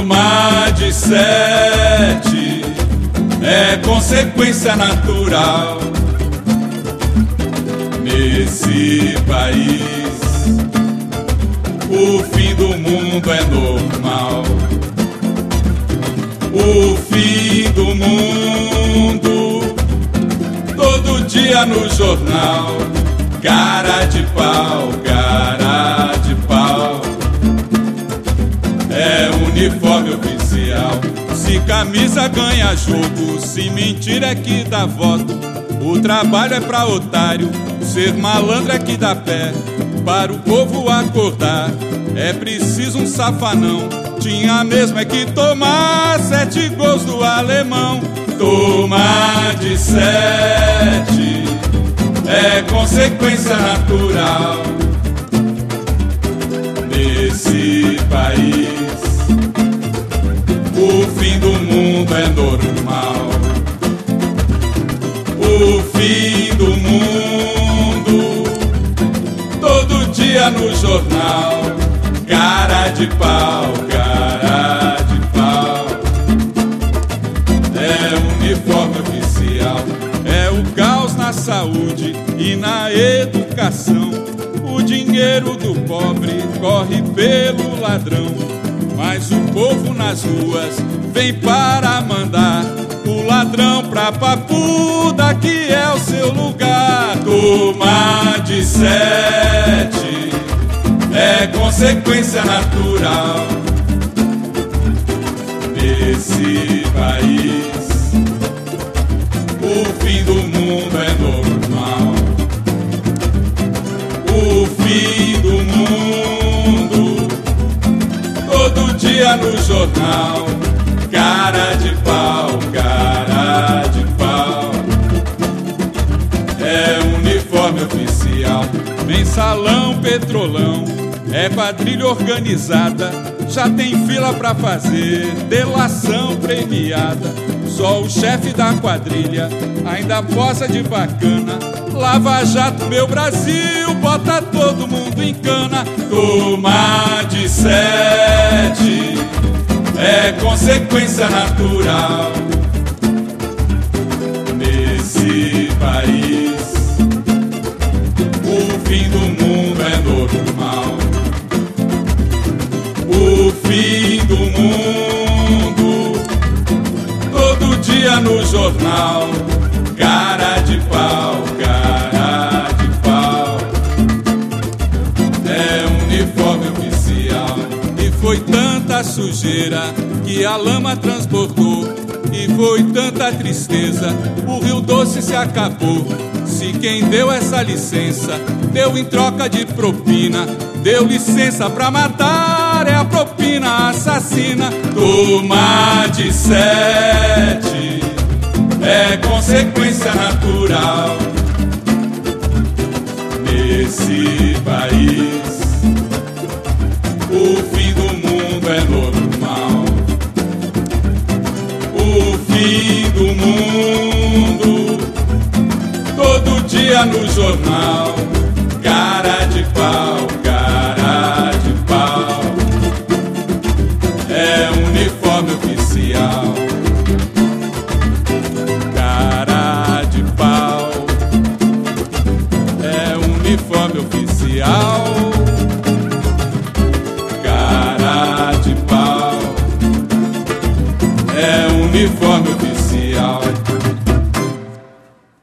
Tomar de sete é consequência natural nesse país. O fim do mundo é normal. O fim do mundo, todo dia no jornal. Cara de pau, cara uniforme oficial. Se camisa ganha jogo, se mentira é que dá voto. O trabalho é pra otário, ser malandro é que dá pé. Para o povo acordar, é preciso um safanão. Tinha mesmo é que tomar sete gols do alemão. Tomar de sete é consequência natural normal. O fim do mundo, todo dia no jornal. Cara de pau, cara de pau. É uniforme oficial. É o caos na saúde e na educação. O dinheiro do pobre corre pelo ladrão. Povo nas ruas vem para mandar o ladrão pra papuda que é o seu lugar. Tomar de sete é consequência natural dia no jornal. Cara de pau, cara de pau. É uniforme oficial. Mensalão, petrolão. É quadrilha organizada. Já tem fila pra fazer. Delação premiada. Só o chefe da quadrilha ainda posa de bacana. Lava jato, meu Brasil, bota todo mundo em cana. Tomar de sete é consequência natural nesse país. O fim do mundo é normal. O fim do mundo, todo dia no jornal. Cara de pau, Uniforme oficial. E foi tanta sujeira que a lama transportou. E foi tanta tristeza, o Rio Doce se acabou. Se quem deu essa licença, deu em troca de propina, deu licença pra matar, é a propina assassina. Tomar de sete é consequência natural nesse país. No jornal. Cara de pau, cara de pau. É uniforme oficial. Cara de pau. É uniforme oficial. Cara de pau. É uniforme oficial.